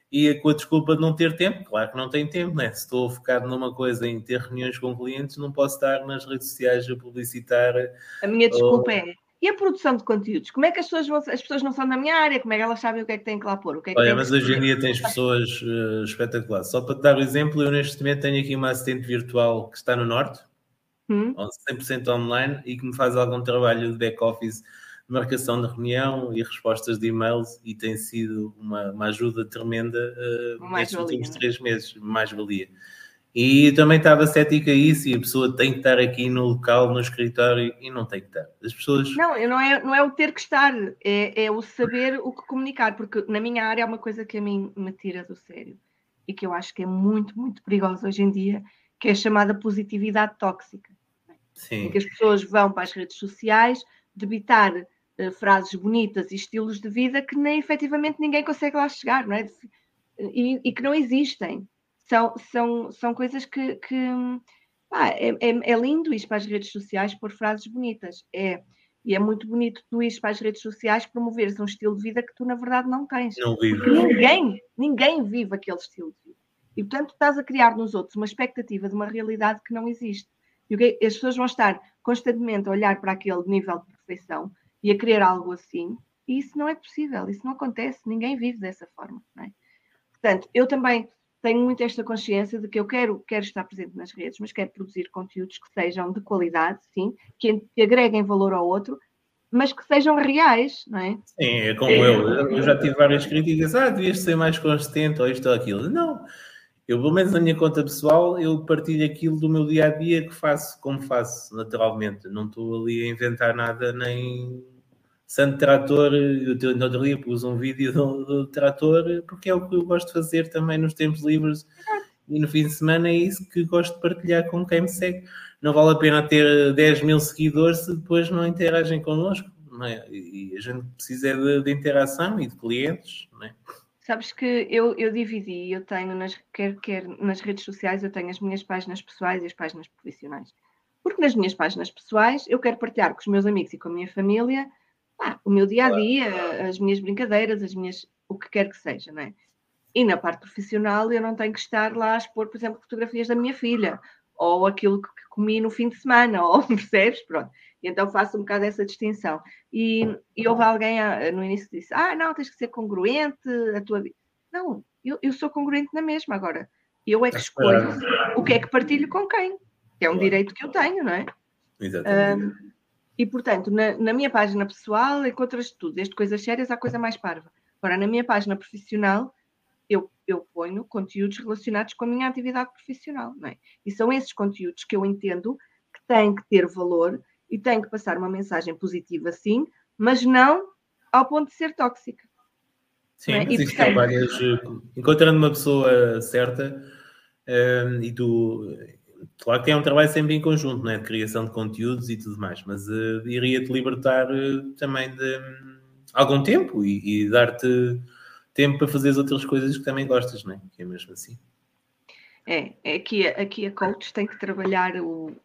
ia com a desculpa de não ter tempo. Claro que não tenho tempo, né? Se estou focado numa coisa em ter reuniões com clientes, não posso estar nas redes sociais a publicitar. A minha desculpa ou... é e a produção de conteúdos? Como é que as pessoas vão, as pessoas não são da minha área? Como é que elas sabem o que é que têm que lá pôr? O que é que Olha, mas hoje em dia tens pessoas uh, espetaculares. Só para te dar o um exemplo, eu neste momento tenho aqui uma assistente virtual que está no Norte, hum? 100% online, e que me faz algum trabalho de back-office marcação de reunião e respostas de e-mails e tem sido uma, uma ajuda tremenda uh, nestes últimos né? três meses, mais valia. E também estava cética a isso, e a pessoa tem que estar aqui no local, no escritório, e não tem que estar. As pessoas. Não, não é, não é o ter que estar, é, é o saber o que comunicar, porque na minha área é uma coisa que a mim me tira do sério e que eu acho que é muito, muito perigosa hoje em dia, que é a chamada positividade tóxica. Sim. Em que as pessoas vão para as redes sociais debitar uh, frases bonitas e estilos de vida que nem efetivamente ninguém consegue lá chegar, não é? E, e que não existem são, são, são coisas que, que pá, é, é, é, lindo ir para as redes sociais por frases bonitas. É, e é muito bonito tu ir para as redes sociais promoveres um estilo de vida que tu, na verdade, não tens. Não vive. Ninguém, ninguém vive aquele estilo de vida. E, portanto, estás a criar nos outros uma expectativa de uma realidade que não existe. E as pessoas vão estar constantemente a olhar para aquele nível de perfeição e a querer algo assim, e isso não é possível, isso não acontece, ninguém vive dessa forma. É? Portanto, eu também tenho muito esta consciência de que eu quero, quero estar presente nas redes, mas quero produzir conteúdos que sejam de qualidade, sim, que, que agreguem valor ao outro, mas que sejam reais, não é? Sim, é como é. eu. Eu já tive várias críticas, ah, devias ser mais consistente, ou isto ou aquilo. Não, eu, pelo menos na minha conta pessoal, eu partilho aquilo do meu dia a dia que faço como faço, naturalmente. Não estou ali a inventar nada, nem Santo Trator, eu no outro dia pus um vídeo do, do, trator, porque é o que eu gosto de fazer também nos tempos livres e no fim de semana é isso que gosto de partilhar com quem me segue. Não vale a pena ter 10 mil seguidores se depois não interagem connosco, não é? E a gente precisa de, de interação e de clientes, não é? Sabes que eu, eu dividi, eu tenho, nas, quer, quer nas redes sociais, eu tenho as minhas páginas pessoais e as páginas profissionais. Porque nas minhas páginas pessoais eu quero partilhar com os meus amigos e com a minha família ah, o meu dia a dia, as minhas brincadeiras, as minhas, o que quer que seja, não é? E na parte profissional eu não tenho que estar lá a expor, por exemplo, fotografias da minha filha, ou aquilo que comi no fim de semana, *laughs* ou percebes? Pronto. E então faço um bocado essa distinção. E, e houve alguém ah, no início que disse: Ah, não, tens que ser congruente, a tua vida. Não, eu, eu sou congruente na mesma agora. Eu é que escolho o que é que partilho com quem, que é um direito que eu tenho, não é? Exatamente. Um, e, portanto, na, na, minha página pessoal encontras tudo, desde coisas sérias à coisa mais parva. Agora, na minha página profissional, eu, eu ponho conteúdos relacionados com a minha atividade profissional. Não é? E são esses conteúdos que eu entendo que têm que ter valor e têm que passar uma mensagem positiva, sim, mas não ao ponto de ser tóxica. Sim, é? mas isso trabalhas encontrando uma pessoa certa um, e tu Claro que é um trabalho sempre em conjunto, né? de criação de conteúdos e tudo mais, mas uh, iria-te libertar uh, também de um, algum tempo e, e dar-te tempo para fazer as outras coisas que também gostas, não é? Que é mesmo assim. É, é aqui, aqui a coach tem que trabalhar o,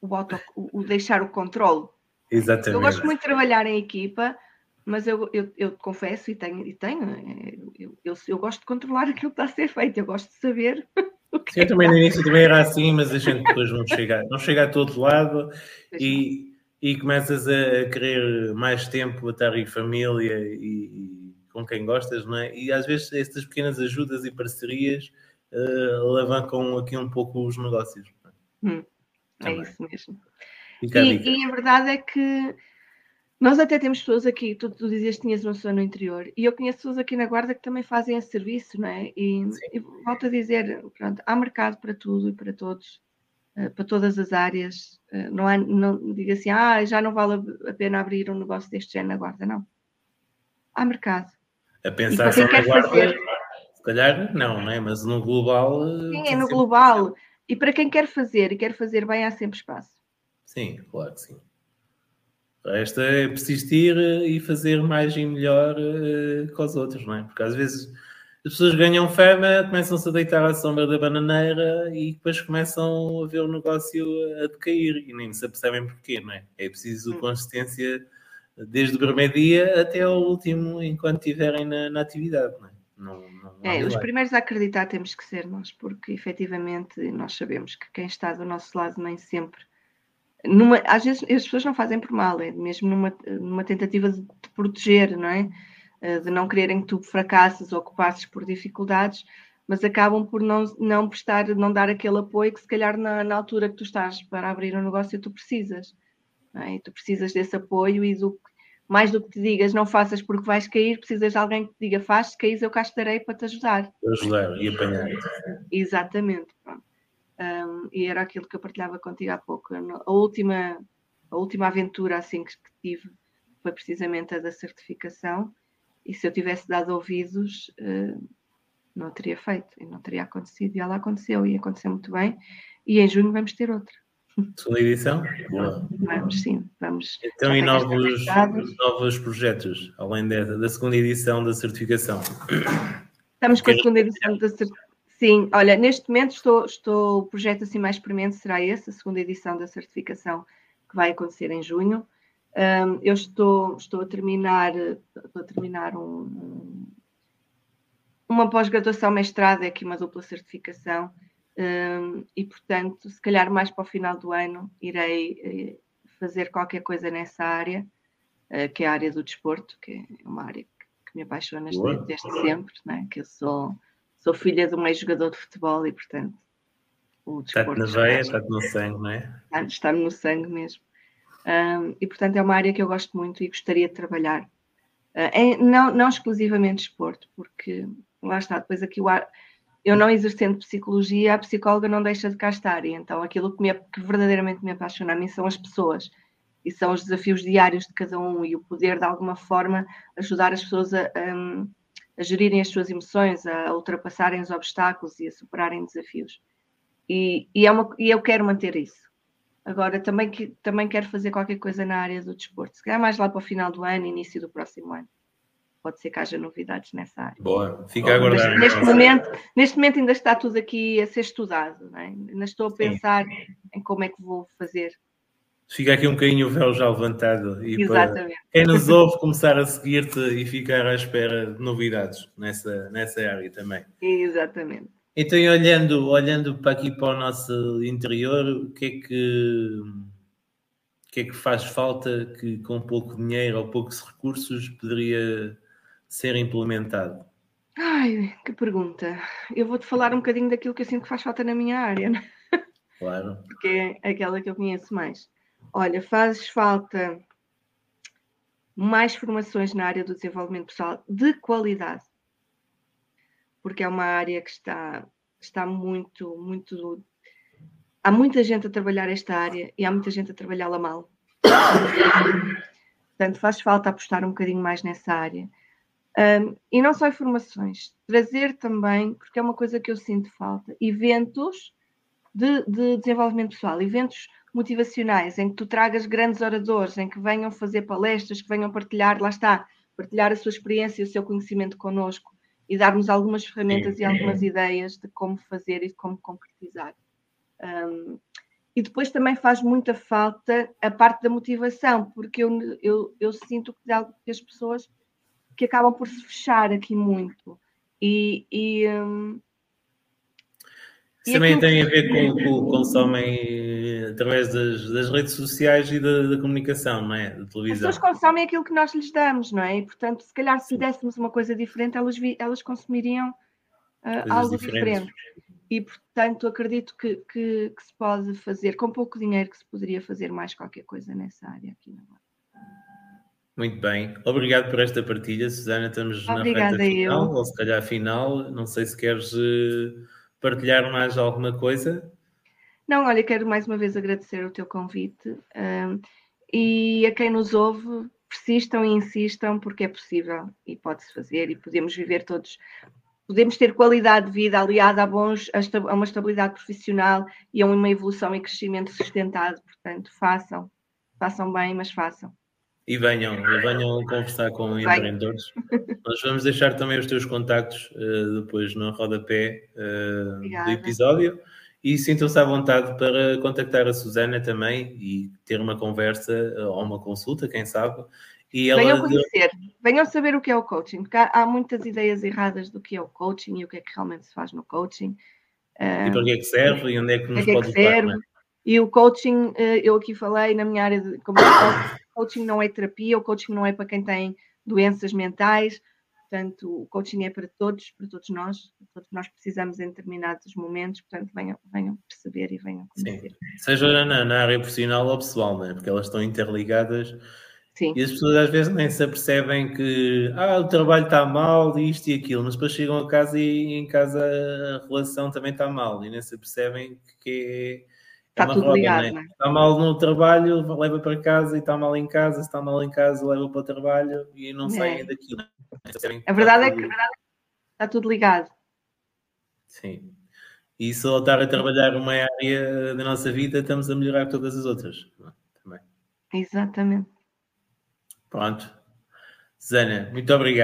o, auto, o, o deixar o controle. Exatamente. Eu gosto muito de trabalhar em equipa, mas eu, eu, eu confesso e tenho, e tenho eu, eu, eu, gosto de controlar *laughs* aquilo que está a ser feito, eu gosto de saber *laughs* Sim, eu também no início também era assim, mas a gente depois não chega, não chega a todo lado e, e começas a querer mais tempo a estar em família e, e, com quem gostas, não é? E às vezes estas pequenas ajudas e parcerias uh, alavancam aqui um pouco os negócios. Hum, é isso mesmo. E, e, a verdade é que nós até temos pessoas aqui, tu, tu dizias que tinhas uma pessoa no interior, e eu conheço pessoas aqui na Guarda que também fazem esse serviço, não é? E, e volto a dizer, pronto, há mercado para tudo e para todos, uh, para todas as áreas. Uh, não há, não diga assim, ah, já não vale a pena abrir um negócio deste género na Guarda, não. Há mercado. A pensar só na Guarda, fazer... se calhar não, não é? Mas no global... Eh, sim, é no global. E para quem quer fazer e quer fazer bem, há sempre espaço. Sim, claro que sim. Resta é persistir eh, e fazer mais e melhor uh, com os outros, não é? Porque às vezes as pessoas ganham fama, começam-se a deitar à sombra da bananeira e depois começam a ver o negócio a decair e nem se apercebem porquê, não é? É preciso hum. consistência desde o primeiro dia até ao último, enquanto estiverem na, na atividade, não é? Não, não, não é, os primeiros a acreditar temos que ser nós, porque efetivamente nós sabemos que quem está do nosso lado nem sempre numa, às vezes as pessoas não fazem por mal, é mesmo numa, numa tentativa de te proteger, não é? Eh, de não quererem que tu fracasses ou que passes por dificuldades, mas acabam por não, não prestar, não dar aquele apoio que se calhar na, na altura que tu estás para abrir um negócio tu precisas. É? E tu precisas desse apoio e do, mais do que te digas não faças porque vais cair, precisas de alguém que te diga faz, se caís eu cá estarei para te ajudar. Ajudar e apanhar. Exatamente. Pronto. Um, e era aquilo que eu partilhava contigo há pouco. A última, a última aventura assim que tive foi precisamente a da certificação, e se eu tivesse dado ouvidos, uh, não teria feito, e não teria acontecido, e ela aconteceu, e aconteceu muito bem, e em junho vamos ter outra. Segunda edição? Boa. Vamos sim, vamos. Então, e novos, novos projetos, além da, da segunda edição da certificação? Estamos com a segunda edição da certificação Sim, olha, neste momento estou, estou, o projeto assim mais experimente será esse, a segunda edição da certificação que vai acontecer em junho. Um, eu estou, estou a terminar, estou a terminar um, uma pós-graduação mestrado, é aqui uma dupla certificação, um, e portanto, se calhar mais para o final do ano irei eh, fazer qualquer coisa nessa área, uh, que é a área do desporto, que é uma área que, me apaixona desde, desde sempre, né? que eu sou sou filha de um ex-jogador de futebol e, portanto, o desporto. Está-te na veia, está-te no sangue, não é? Está-me no sangue mesmo. Um, e, portanto, é uma área que eu gosto muito e gostaria de trabalhar. Uh, em, não, não exclusivamente desporto, porque lá está, depois aqui o ar, eu não exercendo psicologia, a psicóloga não deixa de cá estar. E então aquilo que, me, que verdadeiramente me apaixona a mim são as pessoas e são os desafios diários de cada um e o poder, de alguma forma, ajudar as pessoas a, a, a gerirem as suas emoções, a ultrapassarem os obstáculos e a superarem desafios. E, e, é uma, e eu quero manter isso. Agora, também, que, também quero fazer qualquer coisa na área do desporto. Se calhar mais lá para o final do ano, início do próximo ano. Pode ser que haja novidades nessa área. Boa, fica a aguardar. Neste, momento, neste momento ainda está tudo aqui a ser estudado. É? Ainda estou a pensar Sim. em como é que vou fazer Fica aqui um bocadinho o véu já levantado e Exatamente. para quem nos *laughs* ouve começar a seguir-te e ficar à espera de novidades nessa, nessa área também. Exatamente. Então, olhando, olhando para aqui para o nosso interior, o que é que, o que, é que faz falta que com pouco dinheiro ou poucos recursos poderia ser implementado? Ai, que pergunta. Eu vou-te falar um bocadinho daquilo que eu sinto que faz falta na minha área, né? Claro. *laughs* Porque é aquela que eu conheço mais. Olha, faz falta mais formações na área do desenvolvimento pessoal de qualidade, porque é uma área que está, está muito, muito. Há muita gente a trabalhar esta área e há muita gente a trabalhá-la mal. Portanto, faz falta apostar um bocadinho mais nessa área. Um, e não só informações, trazer também, porque é uma coisa que eu sinto falta, eventos de, de desenvolvimento pessoal, eventos motivacionais, em que tu tragas grandes oradores, em que venham fazer palestras, que venham partilhar, lá está, partilhar a sua experiência e o seu conhecimento connosco e dar-nos algumas ferramentas Sim. e algumas ideias de como fazer e de como concretizar. Um, e depois também faz muita falta a parte da motivação, porque eu, eu, eu sinto que, as pessoas que acabam por se fechar aqui muito. E, e, um, Isso também tem a ver *coughs* com o que consomem através das, das, redes sociais e da, da, comunicação, não é? Da televisão. As pessoas consomem aquilo que nós lhes damos, não é? E, portanto, se calhar se dessemos uma coisa diferente, elas, vi, elas consumiriam uh, algo diferente. E, portanto, acredito que, que, que, se pode fazer, com pouco dinheiro, que se poderia fazer mais qualquer coisa nessa área aqui na muito bem, obrigado por esta partilha, Susana. Estamos Obrigada na reta final, eu. ou se calhar final. Não sei se queres uh, partilhar mais alguma coisa. Não, olha, quero mais uma vez agradecer o teu convite um, e a quem nos ouve, persistam e insistam, porque é possível e pode-se fazer e podemos viver todos. Podemos ter qualidade de vida aliada a, bons, a uma estabilidade profissional e a uma evolução e crescimento sustentado. Portanto, façam, façam bem, mas façam. E venham, venham conversar com Vai. empreendedores. Nós vamos deixar também os teus contactos uh, depois no rodapé uh, do episódio e sintam-se à vontade para contactar a Susana também e ter uma conversa uh, ou uma consulta, quem sabe. E ela venham conhecer, venham saber o que é o coaching, porque há, há, muitas ideias erradas do que é o coaching e o que é que realmente se faz no coaching. e para que é que serve e onde é que nos é que pode é que serve. Levar, e o coaching, eu aqui falei na minha área de como coaching não é terapia, o coaching não é para quem tem doenças mentais, portanto, o coaching é para todos, para todos nós, todos nós precisamos em determinados momentos, portanto, venham, venham perceber e venham conhecer. Sim. Seja na, na, área profissional ou pessoal, né? porque elas estão interligadas. Sim. E as pessoas às vezes nem se apercebem que ah, o trabalho está mal, isto e aquilo, mas depois chegam a casa e em casa a relação também está mal e nem se apercebem que é Está é tudo roda, ligado, né? Está mal no trabalho, leva para casa e está mal em casa, se está mal em casa, leva para o trabalho e não é. saem daqui. Né? A verdade é que está tudo ligado. Sim. E se voltar a trabalhar uma área da nossa vida, estamos a melhorar todas as outras. É? Também. Exatamente. Pronto. Zana, muito obrigado.